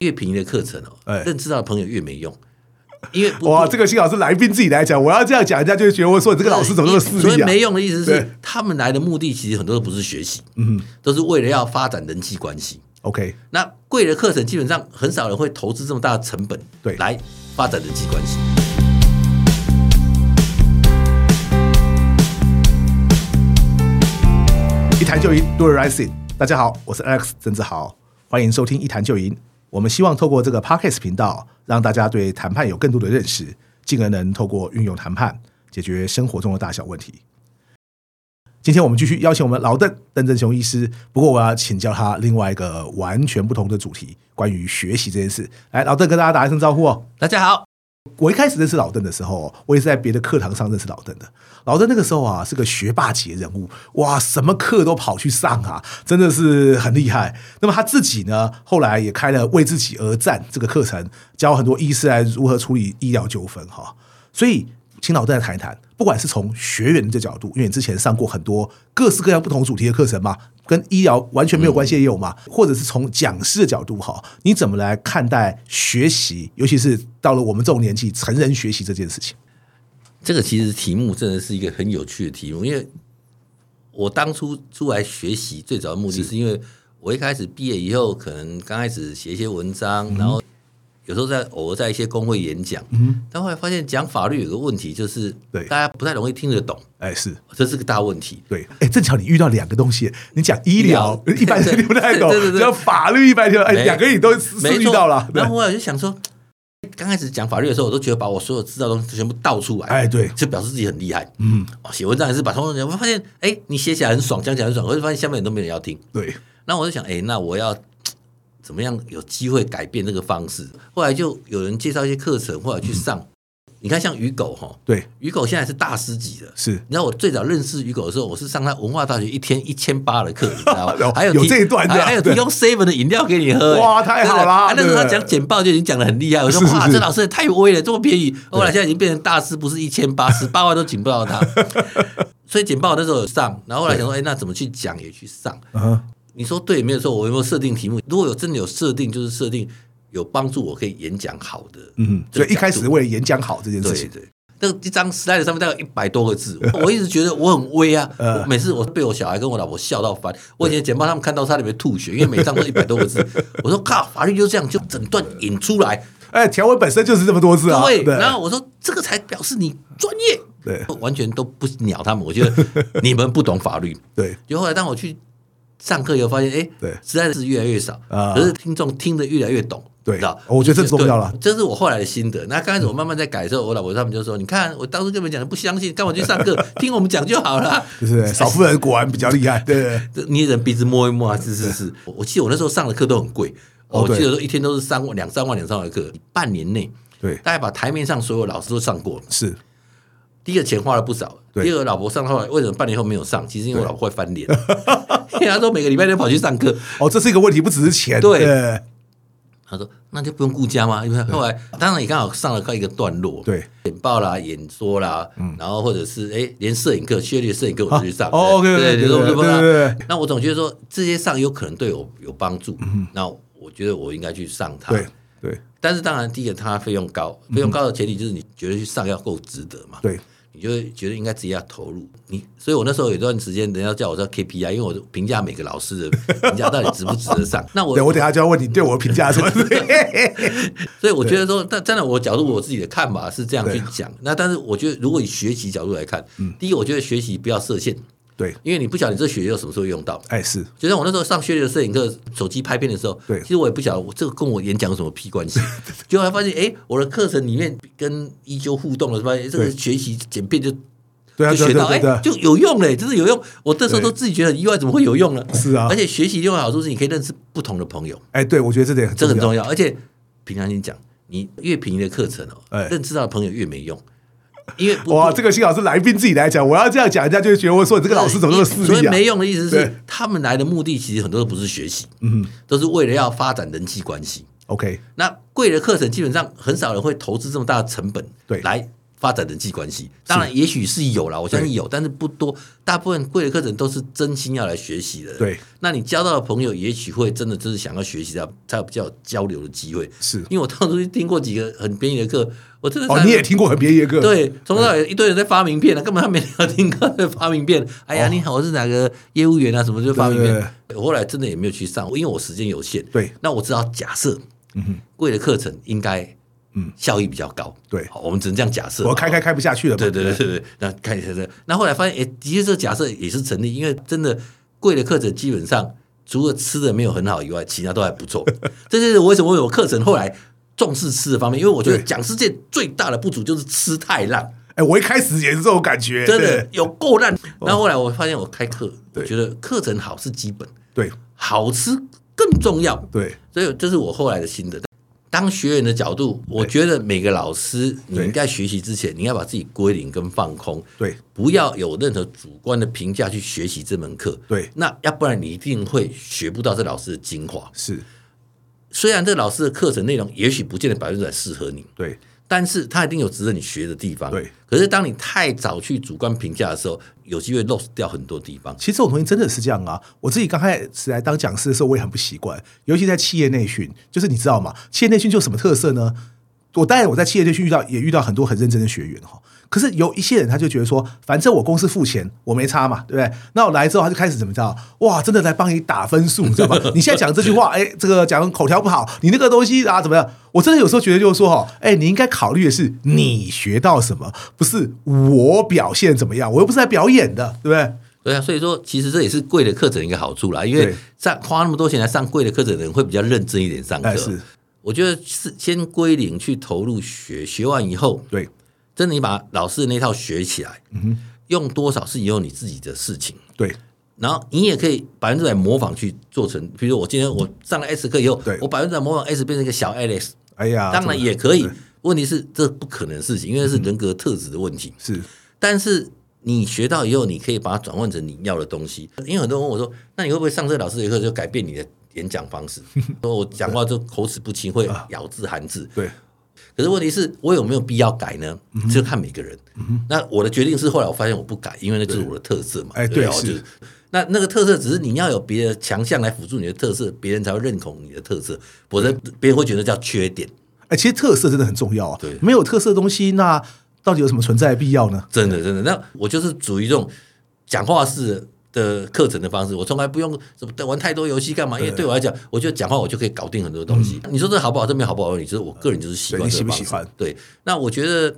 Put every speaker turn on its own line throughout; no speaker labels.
越便宜的课程哦，
哎，
认知到的朋友越没用。因为
哇，这个幸好是来宾自己来讲，我要这样讲，人家就会觉得我说你这个老师怎么那么势利啊？
所以没用的意思是，他们来的目的其实很多都不是学习，嗯，都是为了要发展人际关系。
OK，
那贵的课程基本上很少人会投资这么大的成本，对，来发展人际关系。
一谈就赢，Do right thing。大家好，我是 Alex 郑志豪，欢迎收听一谈就赢。我们希望透过这个 Podcast 频道，让大家对谈判有更多的认识，进而能透过运用谈判解决生活中的大小问题。今天我们继续邀请我们老邓邓正雄医师，不过我要请教他另外一个完全不同的主题，关于学习这件事。来，老邓跟大家打一声招呼哦。
大家好。
我一开始认识老邓的时候，我也是在别的课堂上认识老邓的。老邓那个时候啊，是个学霸级人物，哇，什么课都跑去上啊，真的是很厉害。那么他自己呢，后来也开了为自己而战这个课程，教很多医师来如何处理医疗纠纷哈。所以，请老邓来谈一谈，不管是从学员的角度，因为你之前上过很多各式各样不同主题的课程嘛。跟医疗完全没有关系也有嘛？或者是从讲师的角度哈，你怎么来看待学习？尤其是到了我们这种年纪，成人学习这件事情。
这个其实题目真的是一个很有趣的题目，因为我当初出来学习最早的目的是因为我一开始毕业以后，可能刚开始写一些文章，然后。有时候在偶尔在一些公会演讲，嗯，但后来发现讲法律有个问题，就是对。大家不太容易听得懂，
哎，是，
这是个大问题，
对，哎，正巧你遇到两个东西，你讲医疗一般人听不太懂，只要法律一般听，哎，两个你都是遇到了，
然后我就想说，刚开始讲法律的时候，我都觉得把我所有知道的东西全部倒出来，
哎，对，
就表示自己很厉害，嗯，写文章也是把通通讲，我发现，哎，你写起来很爽，讲起来很爽，我就发现下面人都没人要听，
对，
那我就想，哎，那我要。怎么样有机会改变这个方式？后来就有人介绍一些课程，后来去上。你看，像鱼狗哈，
对，
鱼狗现在是大师级的。是，你知道我最早认识鱼狗的时候，我是上他文化大学一天一千八的课，你知道吗？还有
有这一段，
还有提供 seven 的饮料给你喝。
哇，太好了！
那时候他讲简报就已经讲的很厉害。我说哇，这老师也太威了，这么便宜。后来现在已经变成大师，不是一千八，十八 万都请不到他。所以简报那时候有上，然后后来想说，哎，那怎么去讲也去上。你说对没有错？我有没有设定题目？如果有真的有设定，就是设定有帮助，我可以演讲好的。嗯，
所以一开始为了演讲好这件事情，
对，对，那一张 slide 上面大概一百多个字，我一直觉得我很威啊。我每次我被我小孩跟我老婆笑到烦。我以前简报他们看到差点没吐血，因为每张都一百多个字。我说靠，法律就这样，就整段引出来。
哎，条文本身就是这么多字啊。
对，然后我说这个才表示你专业。对，完全都不鸟他们。我觉得你们不懂法律。对，就后来当我去。上课以后发现，哎，对，实在是越来越少，可是听众听得越来越懂，对，知道？
我觉得这重要了，
这是我后来的心得。那刚开始我慢慢在改的时候，我老婆他们就说：“你看，我当时跟你们讲的不相信，干嘛去上课？听我们讲就好了。”
就是少夫人果然比较厉害，对，
捏人鼻子摸一摸啊，是是是。我记得我那时候上的课都很贵，我记得说一天都是三万、两三万、两三万的课，半年内，对，大概把台面上所有老师都上过了，是。第一个钱花了不少，第二个老婆上后来为什么半年后没有上？其实因为我老婆会翻脸，因为他说每个礼拜都跑去上课。
哦，这是一个问题，不只是钱。
对，他说那就不用顾家吗？因为后来当然也刚好上了快一个段落，对，简报啦、演说啦，然后或者是哎，连摄影课、学历摄影课我都去上。哦，OK，对对对对。那我总觉得说这些上有可能对我有帮助，那我觉得我应该去上它。对对。但是当然，第一个它费用高，费用高的前提就是你觉得去上要够值得嘛。对。你就会觉得应该自己要投入你，所以我那时候有一段时间，人家叫我叫 KPI，因为我评价每个老师的 评价到底值不值得上。那我
对我等下就要问你对我评价什么？
所以我觉得说，但站在我角度，我自己的看法是这样去讲。那但是我觉得，如果以学习角度来看，第一，我觉得学习不要设限。对，因为你不晓得你这学又什么时候用到。哎，是，就像我那时候上学的摄影课，手机拍片的时候，对，其实我也不晓得我这个跟我演讲有什么屁关系。结果还发现，哎，我的课程里面跟一休互动了，发现这个学习简便就就学到，哎，就有用嘞，就是有用。我这时候都自己觉得意外，怎么会有用呢？是啊，而且学习另外好处是你可以认识不同的朋友。
哎，对，我觉得这点
这很重要。而且平常心讲，你越便宜的课程哦，认识到的朋友越没用。因为
哇，这个幸好是来宾自己来讲，我要这样讲，人家就会觉得我说你这个老师怎么那么势利啊？
所以没用的意思是，他们来的目的其实很多都不是学习，嗯，都是为了要发展人际关系。OK，那贵的课程基本上很少人会投资这么大的成本，对，来发展人际关系。当然，也许是有啦，我相信有，但是不多。大部分贵的课程都是真心要来学习的。
对，
那你交到的朋友，也许会真的就是想要学习的，才有比较有交流的机会。
是
因为我当初听过几个很便宜的课，我真的
哦，你也听过很便宜的课？
对，从头到尾一堆人在发名片了，根本他没有听课在发名片。哎呀，你好，我是哪个业务员啊？什么就发名片。我后来真的也没有去上，因为我时间有限。
对，
那我知道假设，嗯哼，贵的课程应该。嗯，效益比较高。
对，
好，我们只能这样假设。
我开开开不下去了。
对对对对对，那开一下那后来发现，哎，的确这个假设也是成立，因为真的贵的课程基本上除了吃的没有很好以外，其他都还不错。这就是我为什么我有课程后来重视吃的方面，因为我觉得讲师界最大的不足就是吃太烂。
哎，我一开始也是这种感觉，
真的有够烂。然后后来我发现，我开课，我觉得课程好是基本，
对，
好吃更重要。
对，
所以这是我后来的心得。当学员的角度，我觉得每个老师，你应该学习之前，你要把自己归零跟放空，
对，
不要有任何主观的评价去学习这门课，
对，
那要不然你一定会学不到这老师的精华。
是，
虽然这老师的课程内容也许不见得百分之百适合你，
对。
但是他一定有值得你学的地方。
对，
可是当你太早去主观评价的时候，有机会 lost 掉很多地方。
其实我同学真的是这样啊！我自己刚开始来当讲师的时候，我也很不习惯，尤其在企业内训，就是你知道吗？企业内训就有什么特色呢？我当然我在企业内训遇到也遇到很多很认真的学员哈。可是有一些人，他就觉得说，反正我公司付钱，我没差嘛，对不对？那我来之后，他就开始怎么着？哇，真的来帮你打分数，你知道吗？你现在讲这句话，哎，这个讲口条不好，你那个东西啊怎么样？我真的有时候觉得就是说，哈，哎，你应该考虑的是你学到什么，不是我表现怎么样，我又不是来表演的，对不对？
对啊，所以说其实这也是贵的课程一个好处啦，因为上花那么多钱来上贵的课程的人会比较认真一点上课。是，我觉得是先归零去投入学，学完以后，
对。
真的，你把老师的那套学起来，嗯，用多少是以后你自己的事情。
对，
然后你也可以百分之百模仿去做成。比如说我今天我上了 S 课以后，我百分之百模仿 S 变成一个小 Alex，
哎呀，
当然也可以。问题是这不可能的事情，因为是人格特质的问题。
是，
但是你学到以后，你可以把它转换成你要的东西。因为很多人问我说：“那你会不会上这个老师的课就改变你的演讲方式？” 说我讲话就口齿不清，会咬字含字。
对。
可是问题是我有没有必要改呢？就看每个人。那我的决定是后来我发现我不改，因为那就是我的特色嘛。
哎，对，是。
那那个特色只是你要有别的强项来辅助你的特色，别人才会认同你的特色，否则别人会觉得叫缺点。
哎，其实特色真的很重要啊。
对，
没有特色的东西，那到底有什么存在的必要呢？
真的，真的。那我就是属于这种讲话式的课程的方式，我从来不用什么玩太多游戏干嘛？因为对我来讲，我觉得讲话我就可以搞定很多东西。你说这好不好？这边好不好？你就是我个人就是习惯这个方式。
喜喜欢？
对，那我觉得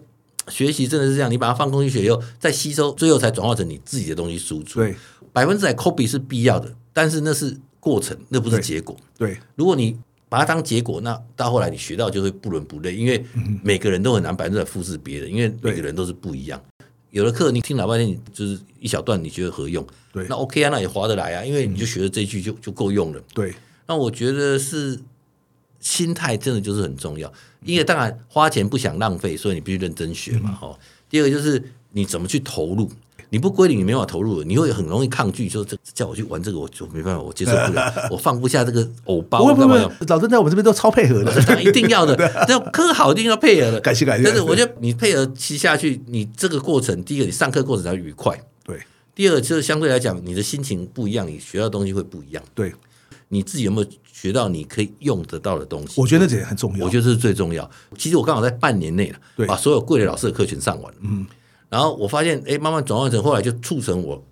学习真的是这样，你把它放空去学以后，再吸收，最后才转化成你自己的东西输出。
对，
百分之百 copy 是必要的，但是那是过程，那不是结果。
对，
如果你把它当结果，那到后来你学到就会不伦不类，因为每个人都很难百分之百复制别人，因为每个人都是不一样。有的课你听老半天，你就是一小段，你觉得合用，
对，
那 OK 啊，那也划得来啊，因为你就学了这句就就够用了。
对，
那我觉得是心态真的就是很重要，因为当然花钱不想浪费，所以你必须认真学嘛。哈、嗯，第二个就是你怎么去投入。你不归零，你没办法投入，你会很容易抗拒。说这叫我去玩这个，我就没办法，我接受不了，我放不下这个偶包。
不不不，老郑在我们这边都超配合的，
一定要的，这课好一定要配合的。
感谢感谢。
但是我觉得你配合骑下去，你这个过程，第一个你上课过程才愉快。
对。
第二个就是相对来讲，你的心情不一样，你学到东西会不一样。
对。
你自己有没有学到你可以用得到的东西？
我觉得这也很重要。
我觉得这是最重要。其实我刚好在半年内了，把所有贵的老师的课全上完了。嗯。然后我发现，哎，慢慢转换成后来就促成我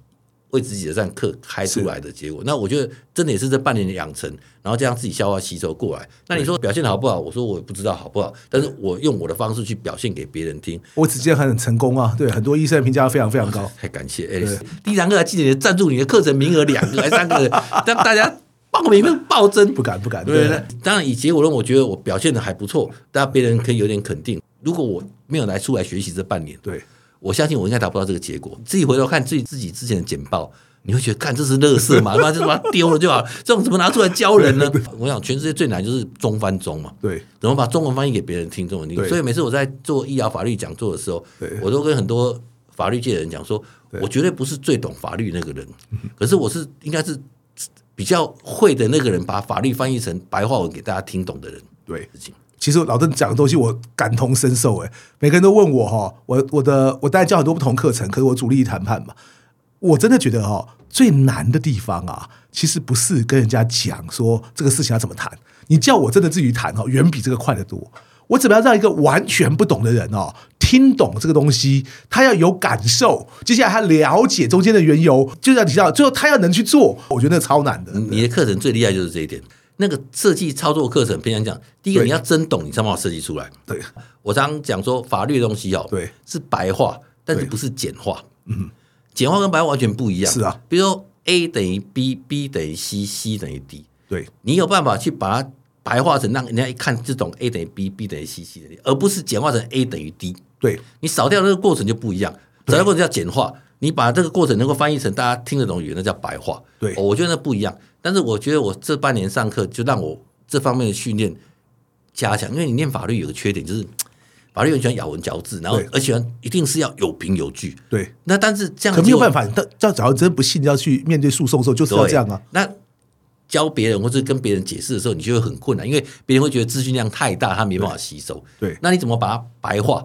为自己的这样课开出来的结果。那我觉得真的也是这半年的养成，然后这样自己消化吸收过来。那你说表现的好不好？我说我不知道好不好，但是我用我的方式去表现给别人听。
我直接很成功啊！对，很多医生评价非常非常高。
太感谢 Alice，第一堂课还记得赞助你的课程名额两个还三个，让大家报名都暴增。
不敢不敢，
对，对当然以结果论，我觉得我表现的还不错，大家别人可以有点肯定。如果我没有来出来学习这半年，
对。
我相信我应该达不到这个结果。自己回头看自己自己之前的简报，你会觉得，看这是垃圾嘛？他妈就把它丢了就好。这种怎么拿出来教人呢？我想全世界最难就是中翻中嘛。
对，
怎么把中文翻译给别人听，中文听。所以每次我在做医疗法律讲座的时候，我都跟很多法律界的人讲说，我绝对不是最懂法律那个人，可是我是应该是比较会的那个人，把法律翻译成白话文给大家听懂的人。
对，
事情。
其实老邓讲的东西我感同身受诶，每个人都问我哈，我我的我当然教很多不同课程，可是我主力谈判嘛，我真的觉得哈最难的地方啊，其实不是跟人家讲说这个事情要怎么谈，你叫我真的自己谈哈，远比这个快得多。我怎么样让一个完全不懂的人哦听懂这个东西？他要有感受，接下来他了解中间的缘由，就像你知道，最后他要能去做，我觉得那超难的。
你的课程最厉害就是这一点。那个设计操作课程，平常讲，第一个你要真懂，你才把它设计出来。
对，
我常讲说法律的东西哦，
对，是
白话，但是不是简化。嗯，简化跟白话完全不一样。
是啊，
比如说 A 等于 B，B 等于 C，C 等于 D。
对，
你有办法去把它白化成让人家一看就懂 A 等于 B，B 等于 C，C 等于而不是简化成 A 等于 D。
对，你
少掉那个过程就不一样。少掉过程叫简化，你把这个过程能够翻译成大家听得懂语言，那叫白话。
对，
我觉得那不一样。但是我觉得我这半年上课就让我。这方面的训练加强，因为你念法律有个缺点，就是法律很喜欢咬文嚼字，然后而且一定是要有凭有据。
对，
那但是这样
可没有办法，但要假如真不信，要去面对诉讼的时候，就是要这样啊。
那教别人或者跟别人解释的时候，你就会很困难，因为别人会觉得资讯量太大，他没办法吸收。
对，
那你怎么把它白话，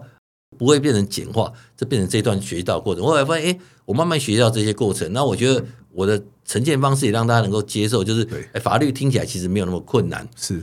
不会变成简化？这变成这段学习到过程。我后来发现，哎，我慢慢学到这些过程，那我觉得我的呈现方式也让大家能够接受，就是哎，法律听起来其实没有那么困难。
是。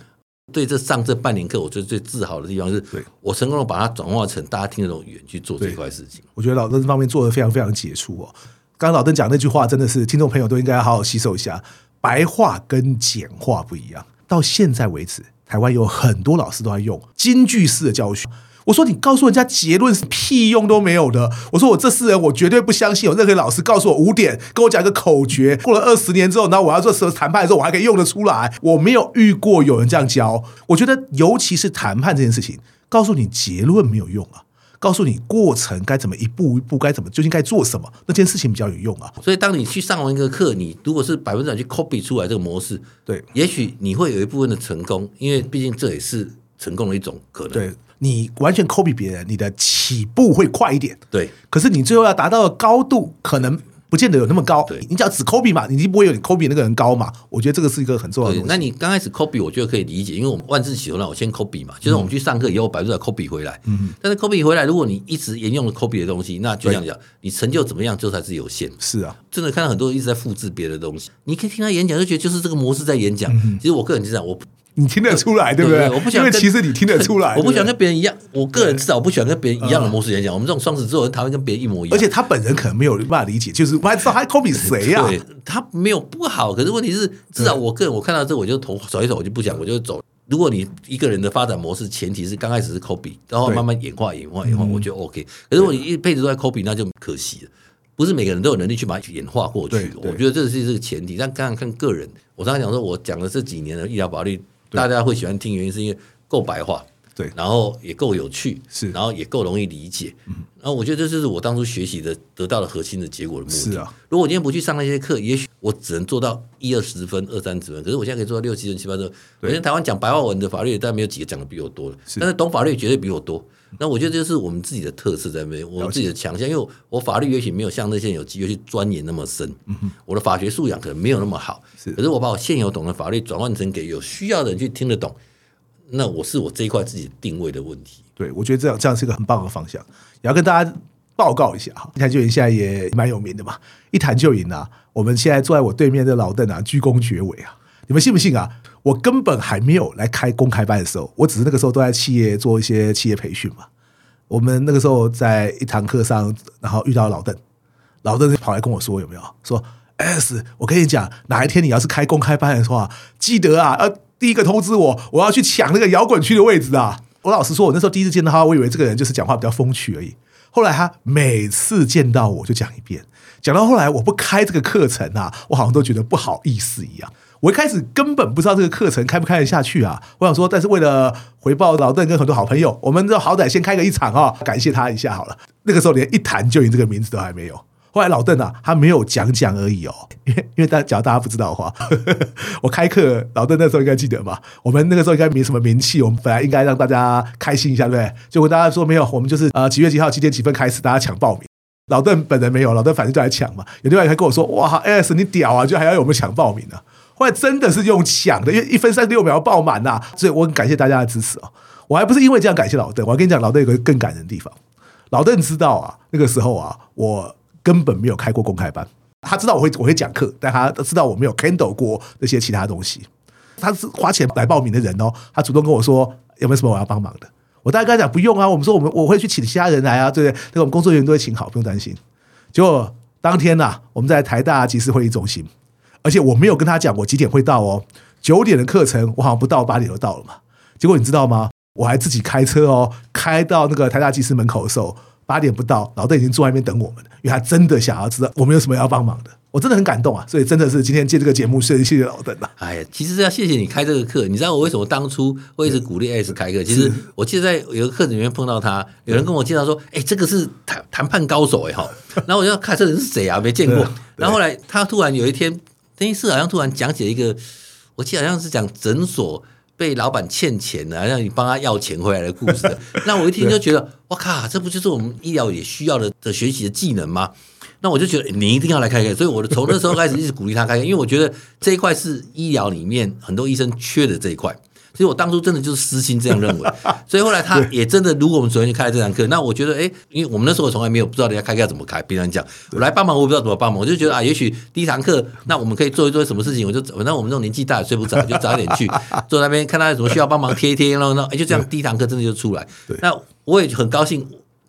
对，这上这半年课，我觉得最自豪的地方是，我成功的把它转化成大家听得懂语言去做这块事情。
我觉得老邓这方面做的非常非常杰出哦。刚刚老邓讲那句话，真的是听众朋友都应该好好吸收一下。白话跟简化不一样。到现在为止，台湾有很多老师都在用京剧式的教学。我说你告诉人家结论是屁用都没有的。我说我这世人我绝对不相信有任何老师告诉我五点，跟我讲一个口诀，过了二十年之后，然后我要做什么谈判的时候，我还可以用得出来。我没有遇过有人这样教。我觉得尤其是谈判这件事情，告诉你结论没有用啊，告诉你过程该怎么一步一步该怎么究竟该做什么，那件事情比较有用啊。
所以当你去上完一个课，你如果是百分之百去 copy 出来这个模式，
对，
也许你会有一部分的成功，因为毕竟这也是成功的一种可能。
对。你完全 copy 别人，你的起步会快一点，
对。
可是你最后要达到的高度，可能不见得有那么高。对，你只要只 copy 嘛，你就不会有你 copy 那个人高嘛。我觉得这个是一个很重要的东西。
那你刚开始 copy，我觉得可以理解，因为我们万字起头难，我先 copy 嘛，就是我们去上课以后，百分之百 copy 回来。嗯。但是 copy 回来，如果你一直沿用了 copy 的东西，那就这样讲，你成就怎么样，就才是有限。
是啊，
真的看到很多人一直在复制别的东西，你可以听他演讲，就觉得就是这个模式在演讲。嗯。其实我个人就这样，我。
你听得出来，对不对？我不想，因为其实你听得出来。
我不喜欢跟别人一样，我个人至少我不喜欢跟别人一样的模式演讲。我们这种双子座人，他会跟别人一模一样。
而且他本人可能没有办法理解，就是 我还知道他 copy 谁呀？
对，他没有不好，可是问题是，至少我个人我看到这，我就头甩一甩，我就不讲，我就走。如果你一个人的发展模式，前提是刚开始是 copy，然后慢慢演化、演化、演化，我觉得 OK。可是如果你一辈子都在 copy，那就可惜了。不是每个人都有能力去把它演化过去。我觉得这是这个前提。但刚刚看个人，我刚才讲说，我讲了这几年的医疗法律。大家会喜欢听，原因是因为够白话，
对，
然后也够有趣，
是，
然后也够容易理解，嗯，然后我觉得这就是我当初学习的得到的核心的结果的目的。
是啊，
如果我今天不去上那些课，也许我只能做到一二十分、二三十分，可是我现在可以做到六七分、七八分。我现在台湾讲白话文的法律，但没有几个讲的比我多的，但是懂法律绝对比我多。那我觉得这就是我们自己的特色在那边，我自己的强项，因为我法律也许没有像那些人有机会去钻研那么深，我的法学素养可能没有那么好，是，可是我把我现有懂的法律转换成给有需要的人去听得懂。那我是我这一块自己定位的问题。
对，我觉得这样这样是一个很棒的方向。也要跟大家报告一下哈，一谈就赢现在也蛮有名的嘛。一谈就赢啊！我们现在坐在我对面的老邓啊，鞠躬绝尾啊！你们信不信啊？我根本还没有来开公开班的时候，我只是那个时候都在企业做一些企业培训嘛。我们那个时候在一堂课上，然后遇到老邓，老邓就跑来跟我说有没有？说 S，我跟你讲，哪一天你要是开公开班的话，记得啊，呃。第一个通知我，我要去抢那个摇滚区的位置啊！我老实说，我那时候第一次见到他，我以为这个人就是讲话比较风趣而已。后来他每次见到我就讲一遍，讲到后来我不开这个课程啊，我好像都觉得不好意思一样。我一开始根本不知道这个课程开不开得下去啊！我想说，但是为了回报老邓跟很多好朋友，我们就好歹先开个一场啊，感谢他一下好了。那个时候连一谈就赢这个名字都还没有。后来老邓啊，他没有讲讲而已哦，因 为因为大假如大家不知道的话，我开课，老邓那时候应该记得嘛。我们那个时候应该没什么名气，我们本来应该让大家开心一下，对不对？结果大家说没有，我们就是呃几月几号几点几分开始，大家抢报名。老邓本人没有，老邓反正就来抢嘛。有另外一个跟我说：“哇，S 你屌啊，就还要我们抢报名呢、啊。”后来真的是用抢的，因为一分三十六秒爆满呐，所以我很感谢大家的支持哦。我还不是因为这样感谢老邓，我还跟你讲，老邓有个更感人的地方。老邓知道啊，那个时候啊，我根本没有开过公开班。他知道我会我会讲课，但他知道我没有 handle 过那些其他东西。他是花钱来报名的人哦，他主动跟我说有没有什么我要帮忙的。我大概跟他讲不用啊，我们说我们我会去请其他人来啊，对不对？那个我们工作人员都会请好，不用担心。结果当天呐、啊，我们在台大集思会议中心，而且我没有跟他讲我几点会到哦，九点的课程我好像不到八点就到了嘛。结果你知道吗？我还自己开车哦，开到那个台大技师门口的时候。八点不到，老邓已经坐在那边等我们了，因为他真的想要知道我们有什么要帮忙的。我真的很感动啊，所以真的是今天借这个节目，谢谢谢谢老邓了。
哎呀，其实要谢谢你开这个课。你知道我为什么当初会一直鼓励 Alex 开课？其实我记得在有个课里面碰到他，有人跟我介绍说：“哎，这个是谈谈判高手哎哈。” 然后我就看这人是谁啊？没见过。然后后来他突然有一天，等于是好像突然讲起了一个，我记得好像是讲诊所。被老板欠钱了，让你帮他要钱回来的故事。那我一听就觉得，哇靠，这不就是我们医疗也需要的的学习的技能吗？那我就觉得你一定要来开开。所以我从那时候开始一直鼓励他开开，因为我觉得这一块是医疗里面很多医生缺的这一块。所以我当初真的就是私心这样认为，所以后来他也真的，如果我们昨天就开了这堂课，那我觉得，哎，因为我们那时候从来没有不知道人家开课要怎么开，别人讲我来帮忙，我不知道怎么帮忙，我就觉得啊，也许第一堂课，那我们可以做一做什么事情，我就反正我们这种年纪大也睡不着，就早点去坐那边看他有什么需要帮忙贴一贴，然后呢，哎，就这样第一堂课真的就出来。那我也很高兴，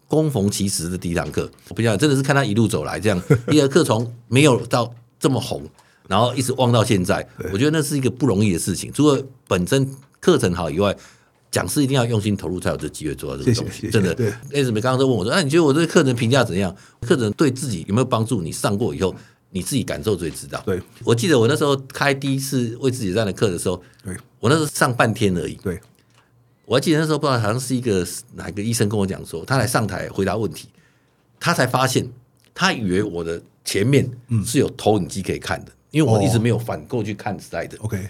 恭逢其时的第一堂课，我不讲真的是看他一路走来这样，第二课从没有到这么红，然后一直旺到现在，我觉得那是一个不容易的事情，除了本身。课程好以外，讲师一定要用心投入，才有这机会做到这个东西。真的，为什么刚刚都问我说：“哎、啊，你觉得我这个课程评价怎样？课程对自己有没有帮助？你上过以后，你自己感受最知道。”对，我记得我那时候开第一次为自己这样的课的时候，对我那时候上半天而已。对，我还记得那时候不知道好像是一个哪个医生跟我讲说，他来上台回答问题，他才发现他以为我的前面是有投影机可以看的，因为我一直没有反过去看 slide。OK。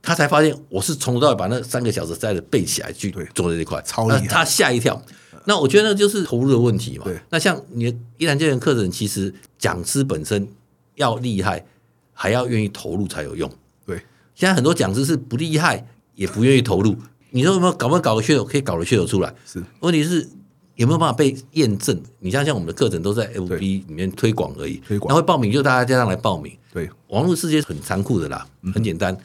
他才发现我是从头到尾把那三个小时塞的背起来去做的这块，超厉害。他吓一跳。那我觉得那就是投入的问题嘛。那像你的依然健人课程，其实讲师本身要厉害，还要愿意投入才有用。对。现在很多讲师是不厉害，也不愿意投入。你说有没有搞不搞个噱头？可以搞个噱头出来。是。问题是有没有办法被验证？你像像我们的课程都在 FB 里面推广而已。推广。那会报名就大家这样来报名。对。网络世界很残酷的啦，很简单。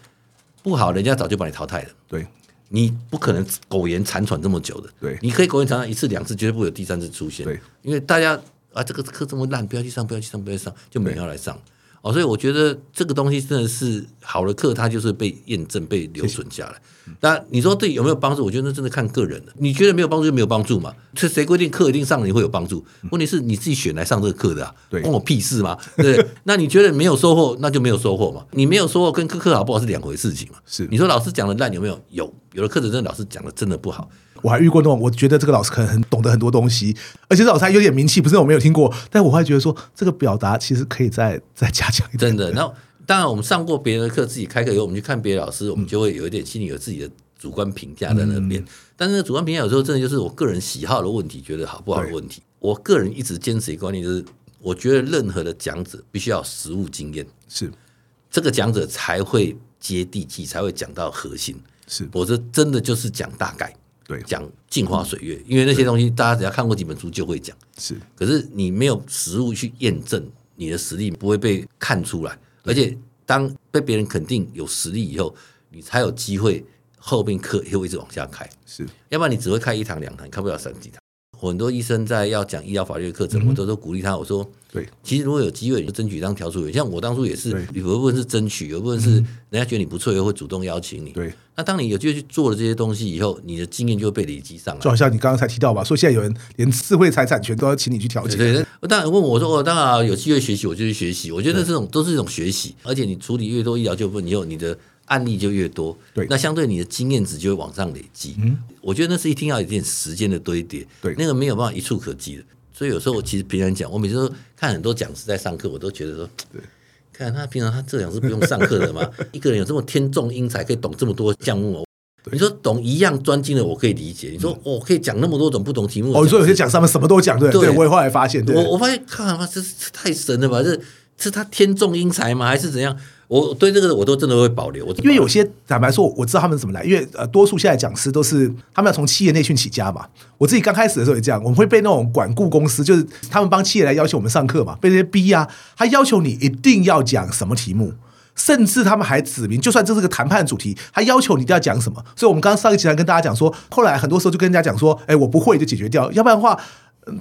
不好，人家早就把你淘汰了。对，你不可能苟延残喘这么久的。对，你可以苟延残喘一次两次，绝对不会有第三次出现。对，因为大家啊，这个课这么烂，不要去上，不要去上，不要去上，就没人要来上。哦，所以我觉得这个东西真的是好的课，它就是被验证、被留存下来。那你说对有没有帮助？我觉得那真的看个人的。你觉得没有帮助就没有帮助嘛？这谁规定课一定上了你会有帮助？问题是你自己选来上这个课的啊，关我屁事嘛？对，那你觉得没有收获，那就没有收获嘛。你没有收获，跟课课好不好是两回事情嘛。是，你说老师讲的烂有没有？有，有的课程真的老师讲的真的不好。我还遇过那种，我觉得这个老师可能很懂得很多东西，而且这老师还有点名气，不是我没有听过，但我会觉得说这个表达其实可以再再加强一点。真的，然后当然我们上过别人的课，自己开课以后，我们去看别的老师，我们就会有一点心里有自己的主观评价在那边。嗯、但是主观评价有时候真的就是我个人喜好的问题，觉得好不好的问题。我个人一直坚持一个观念，就是我觉得任何的讲者必须要有实务经验，是这个讲者才会接地气，才会讲到核心。是，否则真的就是讲大概。对，讲镜花水月，因为那些东西大家只要看过几本书就会讲。是，可是你没有实物去验证，你的实力不会被看出来。而且当被别人肯定有实力以后，你才有机会后面课也会一直往下开。是，要不然你只会开一堂两堂，开不了三几堂。很多医生在要讲医疗法律的课程，我都都鼓励他，我说。对，其实如果有机会，你就争取当调书员。像我当初也是，有一部分是争取，有一部分是人家觉得你不错，又会主动邀请你。对，那当你有机会去做了这些东西以后，你的经验就会被累积上来。就好像你刚刚才提到吧，说现在有人连智慧财产权都要请你去调解。对，当然问我说，我当然有机会学习，我就去学习。我觉得这种都是一种学习，而且你处理越多医疗纠纷以后，你的案例就越多。对，那相对你的经验值就会往上累积。嗯，我觉得那是一定要有一点时间的堆叠。对，那个没有办法一触可及的。所以有时候我其实平常讲，我每次都看很多讲师在上课，我都觉得说，对，看他平常他这讲师不用上课的吗？一个人有这么天纵英才，可以懂这么多项目哦。你说懂一样专精的，我可以理解。你说我可以讲那么多种不同题目，哦，你说有些讲师他们什么都讲，对对，我也后来发现，我我发现，看他妈这是太神了吧？这是他天纵英才吗？还是怎样？我对这个我都真的会保留。
因为有些坦白说，我知道他们怎么来，因为呃，多数现在讲师都是他们要从企业内训起家嘛。我自己刚开始的时候也这样，我们会被那种管顾公司，就是他们帮企业来要求我们上课嘛，被这些逼啊，他要求你一定要讲什么题目。甚至他们还指明，就算这是个谈判主题，还要求你一定要讲什么。所以，我们刚刚上一集还跟大家讲说，后来很多时候就跟人家讲说，哎，我不会就解决掉。要不然的话，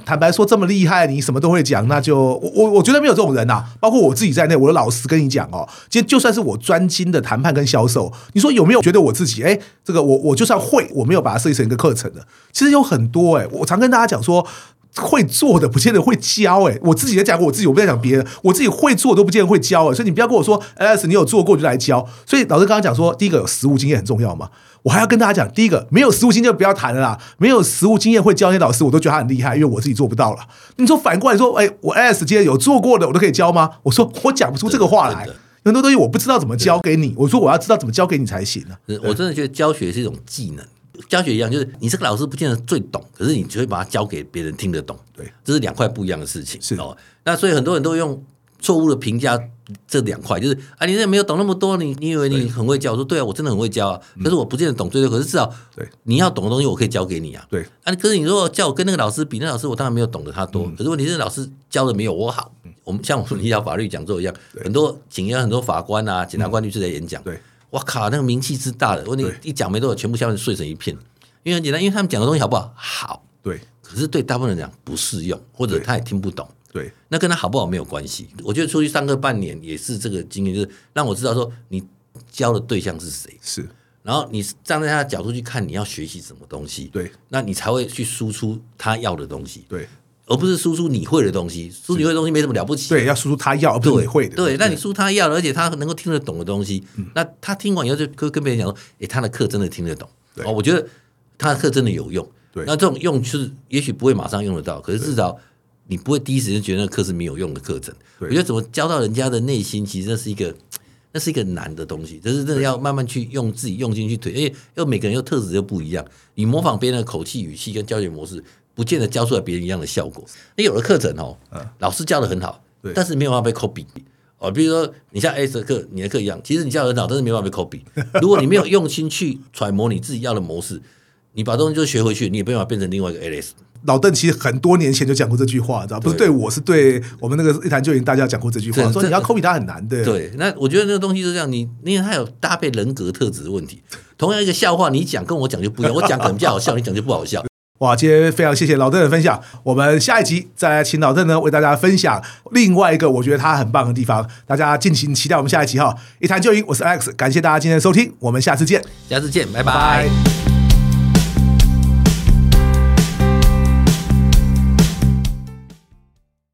坦白说这么厉害，你什么都会讲，那就我我我觉得没有这种人呐、啊。包括我自己在内，我的老师跟你讲哦，今天就算是我专精的谈判跟销售，你说有没有觉得我自己哎，这个我我就算会，我没有把它设计成一个课程的，其实有很多哎，我常跟大家讲说。会做的不见得会教哎、欸，我自己在讲过我自己，我不在讲别人，我自己会做都不见得会教哎、欸，所以你不要跟我说，Alex 你有做过就来教。所以老师刚刚讲说，第一个有实务经验很重要嘛，我还要跟大家讲，第一个没有实务经验就不要谈了啦，没有实务经验会教那些老师，我都觉得他很厉害，因为我自己做不到了。你说反过来说，哎，我 Alex 今天有做过的，我都可以教吗？我说我讲不出这个话来，很多东西我不知道怎么教给你，我说我要知道怎么教给你才行呢、啊。
我真的觉得教学是一种技能。教学一样，就是你这个老师不见得最懂，可是你只会把它教给别人听得懂。对，这是两块不一样的事情。是哦，那所以很多人都用错误的评价这两块，就是啊，你这没有懂那么多，你你以为你很会教？我说对啊，我真的很会教啊，可是我不见得懂最多，可是至少对你要懂的东西，我可以教给你啊。对啊，可是你如果叫我跟那个老师比，那老师我当然没有懂得他多，可是问题是老师教的没有我好。我们像我们医疗法律讲座一样，很多请了很多法官啊、检察官、律师来演讲。对。我靠，那个名气之大的，我你一讲没多久，全部下面碎成一片。因为很简单，因为他们讲的东西好不好？好，对。可是对大部分人讲不适用，或者他也听不懂。对，那跟他好不好没有关系。我觉得出去上课半年也是这个经验，就是让我知道说你教的对象是谁，是。然后你站在他的角度去看你要学习什么东西，对。那你才会去输出他要的东西，对。而不是输出你会的东西，输出你会的东西没什么了不起。对，要输出他要，而不是你会的。对，那你输出他要，而且他能够听得懂的东西，那他听完以后就跟跟别人讲说，哎，他的课真的听得懂。哦，我觉得他的课真的有用。对，那这种用就是也许不会马上用得到，可是至少你不会第一时间觉得那个课是没有用的课程。我觉得怎么教到人家的内心，其实那是一个那是一个难的东西，就是真的要慢慢去用自己用心去推，因为又每个人又特质又不一样，你模仿别人的口气、语气跟教学模式。不见得教出来别人一样的效果。你有的课程哦，老师教的很好，但是没有办法被 copy 哦。比如说，你像 S 的课，你的课一样，其实你教的很好，但是没有办法被 copy。如果你没有用心去揣摩你自己要的模式，你把东西就学回去，你也没办法变成另外一个 Alex。老邓其实很多年前就讲过这句话，知道不是对我，是对我们那个一谈就赢大家讲过这句话，说你要 copy 他很难的。对，那我觉得那个东西是这样，你因为他有搭配人格特质的问题。同样一个笑话，你讲跟我讲就不一样，我讲可能比较好笑，你讲就不好笑。哇，今天非常谢谢老邓的分享。我们下一集再来请老邓呢为大家分享另外一个我觉得他很棒的地方。大家敬请期待我们下一集哈！一谈就赢，我是 Alex，感谢大家今天的收听，我们下次见，下次见，拜拜。拜拜。